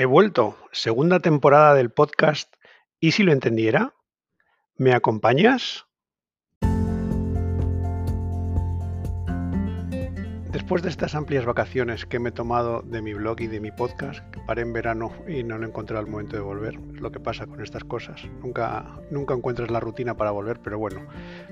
He vuelto, segunda temporada del podcast ¿Y si lo entendiera? ¿Me acompañas? Después de estas amplias vacaciones que me he tomado de mi blog y de mi podcast, que paré en verano y no lo encontré al momento de volver, es lo que pasa con estas cosas. Nunca, nunca encuentras la rutina para volver, pero bueno,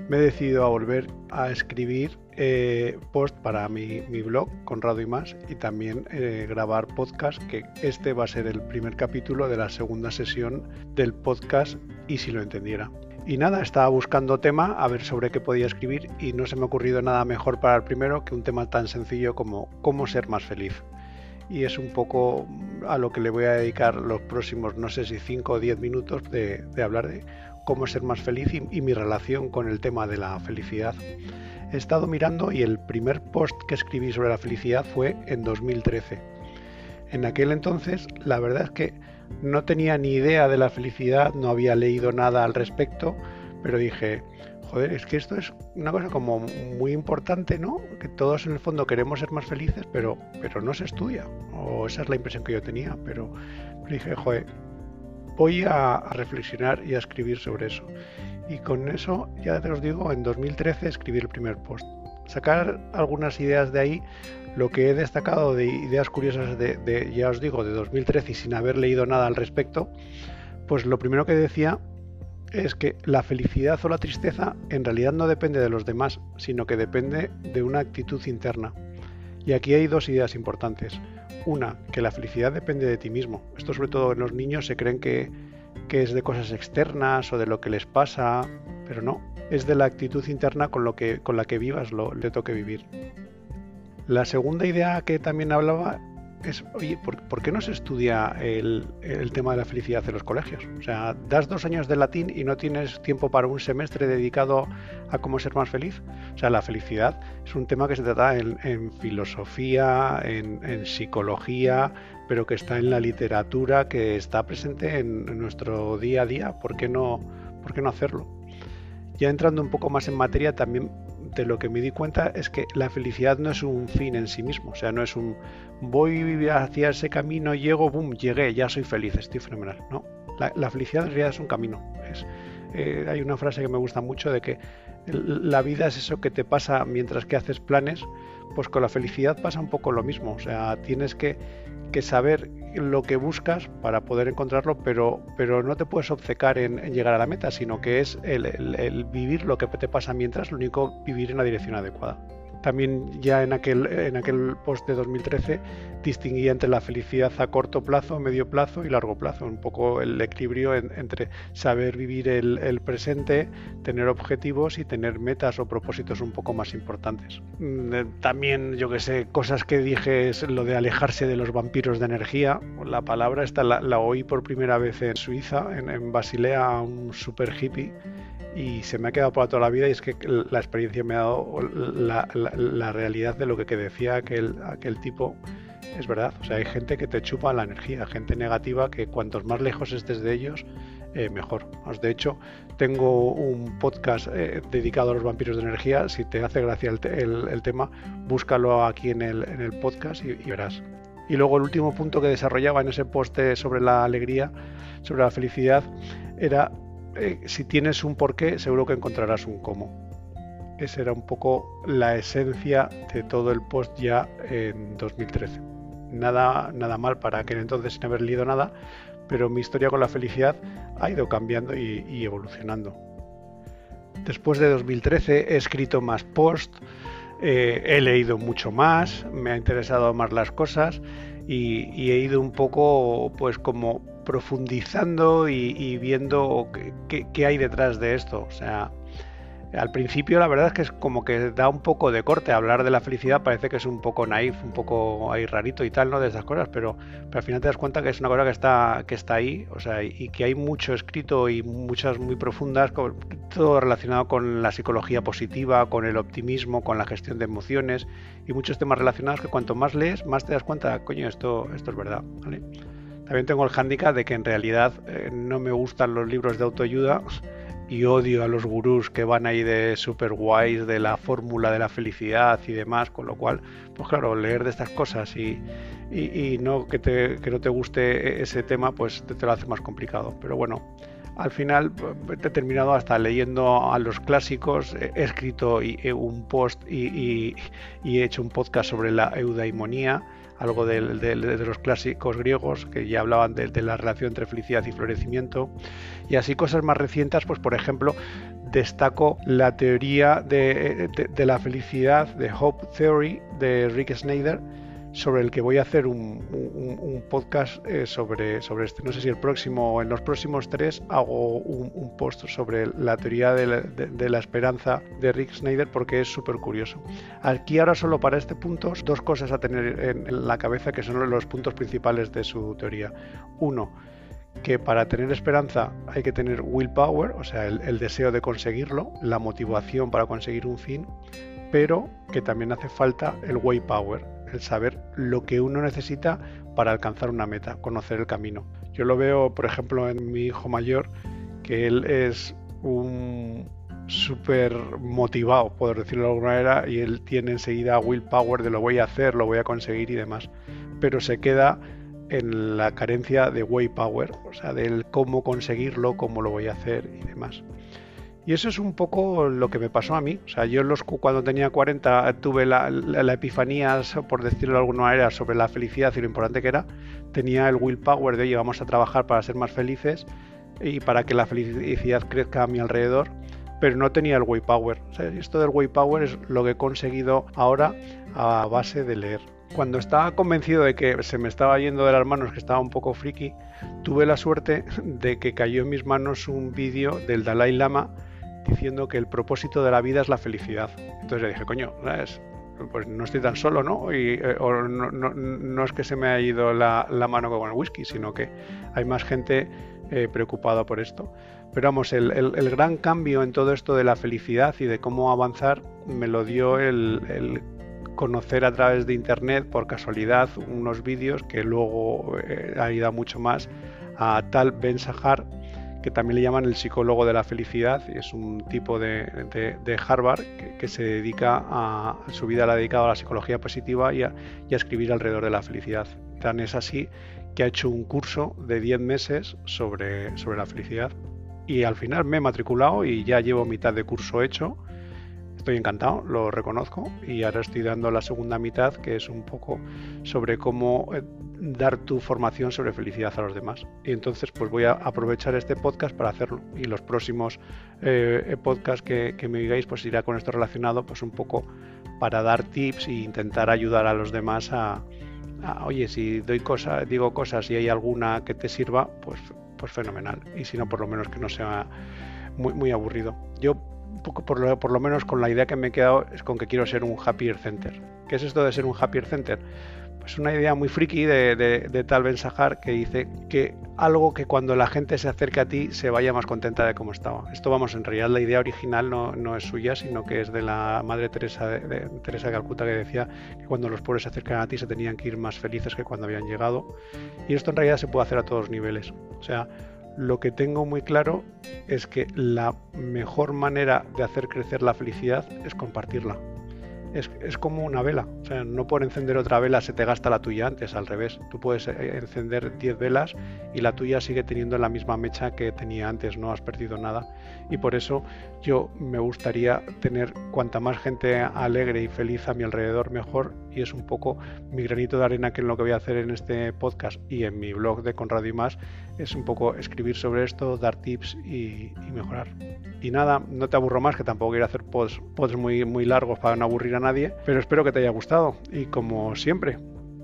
me he decidido a volver a escribir eh, post para mi, blog, Conrado y más, y también eh, grabar podcast, que este va a ser el primer capítulo de la segunda sesión del podcast y si lo entendiera. Y nada, estaba buscando tema a ver sobre qué podía escribir y no se me ha ocurrido nada mejor para el primero que un tema tan sencillo como cómo ser más feliz. Y es un poco a lo que le voy a dedicar los próximos, no sé si 5 o 10 minutos de, hablar de cómo ser más feliz y, y mi relación con el tema de la felicidad. He estado mirando y el primer post que escribí sobre la felicidad fue en 2013. En aquel entonces, la verdad es que no tenía ni idea de la felicidad, no había leído nada al respecto, pero dije, joder, es que esto es una cosa como muy importante, ¿no? Que todos en el fondo queremos ser más felices, pero, pero no se estudia. O esa es la impresión que yo tenía, pero, dije, joder, voy a, reflexionar y a escribir sobre eso. Y con eso, ya te os digo, en 2013 escribí el primer post. Sacar algunas ideas de ahí lo que he destacado de ideas curiosas de, ya os digo, de 2013 y sin haber leído nada al respecto, pues lo primero que decía es que la felicidad o la tristeza en realidad no depende de los demás, sino que depende de una actitud interna. Y aquí hay dos ideas importantes. Una, que la felicidad depende de ti mismo. Esto sobre todo en los niños se creen que, que es de cosas externas o de lo que les pasa, pero no, es de la actitud interna con, lo que, con la que vivas lo que toque vivir. La segunda idea que también hablaba es, oye, ¿por, qué no se estudia el, tema de la felicidad en los colegios? O sea, das dos años de latín y no tienes tiempo para un semestre dedicado a cómo ser más feliz. O sea, la felicidad es un tema que se trata en, filosofía, en, psicología, pero que está en la literatura, que está presente en, nuestro día a día. ¿Por qué no, por qué no hacerlo? Ya entrando un poco más en materia, también lo que me di cuenta es que la felicidad no es un fin en sí mismo, o sea, no es un voy hacia ese camino, llego, boom, llegué, ya soy feliz, estoy fenomenal. No, la, felicidad en realidad es un camino. Es, eh, hay una frase que me gusta mucho de que la vida es eso que te pasa mientras que haces planes, pues con la felicidad pasa un poco lo mismo, o sea, tienes que, saber lo que buscas para poder encontrarlo, pero, pero no te puedes obcecar en, llegar a la meta, sino que es el, vivir lo que te pasa mientras, lo único vivir en la dirección adecuada. También ya en aquel, en aquel post de 2013 distinguía entre la felicidad a corto plazo, medio plazo y largo plazo, un poco el equilibrio entre saber vivir el, presente, tener objetivos y tener metas o propósitos un poco más importantes. Mm, eh, también, yo que sé, cosas que dije es lo de alejarse de los vampiros de energía. La palabra esta la, oí por primera vez en Suiza, en, en Basilea, un super hippie y se me ha quedado para toda la vida y es que la experiencia me ha dado la, realidad de lo que decía aquel, aquel tipo. Es verdad, o sea, hay gente que te chupa la energía, gente negativa que cuantos más lejos estés de ellos, eh, mejor. De hecho, tengo un podcast eh, dedicado a los vampiros de energía. Si te hace gracia el, tema, búscalo aquí en el, el podcast y, y, verás. Y luego el último punto que desarrollaba en ese post sobre la alegría, sobre la felicidad, era eh, si tienes un porqué, seguro que encontrarás un cómo. Esa era un poco la esencia de todo el post ya en 2013. Nada, nada mal para aquel entonces sin haber leído nada, pero mi historia con la felicidad ha ido cambiando y, evolucionando. Después de 2013 he escrito más posts, eh, he leído mucho más, me ha interesado más las cosas y, he ido un poco pues como profundizando y, viendo qué, hay detrás de esto. O sea, al principio la verdad es que es como que da un poco de corte. Hablar de la felicidad parece que es un poco naif, un poco ahí rarito y tal, ¿no? De esas cosas, pero, pero al final te das cuenta que es una cosa que está, que está ahí, o sea, y que hay mucho escrito y muchas muy profundas, todo relacionado con la psicología positiva, con el optimismo, con la gestión de emociones y muchos temas relacionados que cuanto más lees, más te das cuenta, coño, esto, esto es verdad, ¿vale? También tengo el hándicap de que en realidad eh, no me gustan los libros de autoayuda y odio a los gurús que van ahí de super guays de la fórmula de la felicidad y demás, con lo cual, pues claro, leer de estas cosas y, no que, te, no te guste ese tema, pues te, lo hace más complicado. Pero bueno, al final he terminado hasta leyendo a los clásicos, he escrito un post y, he hecho un podcast sobre la eudaimonía algo de, los clásicos griegos que ya hablaban de, la relación entre felicidad y florecimiento. Y así cosas más recientes, pues por ejemplo, destaco la teoría de, la felicidad, de Hope Theory, de Rick Snyder, sobre el que voy a hacer un, podcast eh, sobre, sobre este. No sé si el próximo, en los próximos tres, hago un, post sobre la teoría de la, esperanza de Rick Snyder porque es súper curioso. Aquí ahora solo para este punto, dos cosas a tener en, la cabeza que son los puntos principales de su teoría. Uno, que para tener esperanza hay que tener willpower, o sea, el, el, deseo de conseguirlo, la motivación para conseguir un fin, pero que también hace falta el way power, el saber lo que uno necesita para alcanzar una meta, conocer el camino. Yo lo veo, por ejemplo, en mi hijo mayor, que él es un súper motivado, por decirlo de alguna manera, y él tiene enseguida willpower de lo voy a hacer, lo voy a conseguir y demás. Pero se queda en la carencia de way power, o sea, del cómo conseguirlo, cómo lo voy a hacer y demás. Y eso es un poco lo que me pasó a mí. O sea, yo los, cuando tenía 40 tuve la, epifanía, por decirlo de alguna manera, sobre la felicidad y lo importante que era. Tenía el willpower de, oye, a trabajar para ser más felices y para que la felicidad crezca a mi alrededor. Pero no tenía el way power. O sea, esto del way power es lo que he conseguido ahora a base de leer. Cuando estaba convencido de que se me estaba yendo de las manos, que estaba un poco friki, tuve la suerte de que cayó en mis manos un vídeo del Dalai Lama diciendo que el propósito de la vida es la felicidad. Entonces le dije, coño, pues no estoy tan solo, ¿no? Y, eh, no, es que se me haya ido la, mano con el whisky, sino que hay más gente eh, preocupada por esto. Pero vamos, el, gran cambio en todo esto de la felicidad y de cómo avanzar me lo dio el, conocer a través de internet por casualidad unos vídeos que luego eh, ha ido mucho más a tal Ben Sahar que también le llaman el psicólogo de la felicidad, es un tipo de, Harvard que, se dedica a, su vida la ha dedicado a la psicología positiva y a, escribir alrededor de la felicidad. Tan es así que ha hecho un curso de 10 meses sobre, sobre la felicidad y al final me he matriculado y ya llevo mitad de curso hecho. Estoy encantado, lo reconozco y ahora estoy dando la segunda mitad que es un poco sobre cómo eh, dar tu formación sobre felicidad a los demás. Y entonces pues voy a aprovechar este podcast para hacerlo. Y los próximos eh, podcasts que, me digáis pues irá con esto relacionado pues un poco para dar tips e intentar ayudar a los demás a, oye, si doy cosas, digo cosas y hay alguna que te sirva, pues, pues fenomenal. Y si no, por lo menos que no sea muy, muy aburrido. Yo por lo, por lo menos con la idea que me he quedado es con que quiero ser un happier center. ¿Qué es esto de ser un happier center? Es una idea muy friki de, tal Ben Sahar que dice que algo que cuando la gente se acerque a ti se vaya más contenta de cómo estaba. Esto vamos, en realidad la idea original no, es suya, sino que es de la madre Teresa de, Teresa Calcuta que decía que cuando los pobres se acercan a ti se tenían que ir más felices que cuando habían llegado. Y esto en realidad se puede hacer a todos niveles. O sea, lo que tengo muy claro es que la mejor manera de hacer crecer la felicidad es compartirla es, como una vela. O sea, no por encender otra vela se te gasta la tuya antes, al revés. Tú puedes eh, encender 10 velas y la tuya sigue teniendo la misma mecha que tenía antes, no has perdido nada. Y por eso yo me gustaría tener cuanta más gente alegre y feliz a mi alrededor, mejor. Es un poco mi granito de arena que en lo que voy a hacer en este podcast y en mi blog de Conrado y más, es un poco escribir sobre esto, dar tips y, mejorar. Y nada, no te aburro más, que tampoco quiero hacer pods, muy largos para no aburrir a nadie, pero espero que te haya gustado y como siempre,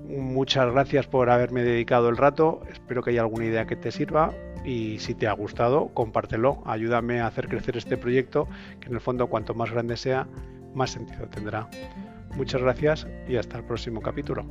muchas gracias por haberme dedicado el rato, espero que haya alguna idea que te sirva y si te ha gustado, compártelo, ayúdame a hacer crecer este proyecto, que en el fondo cuanto más grande sea, más sentido tendrá. Muchas gracias y hasta el próximo capítulo.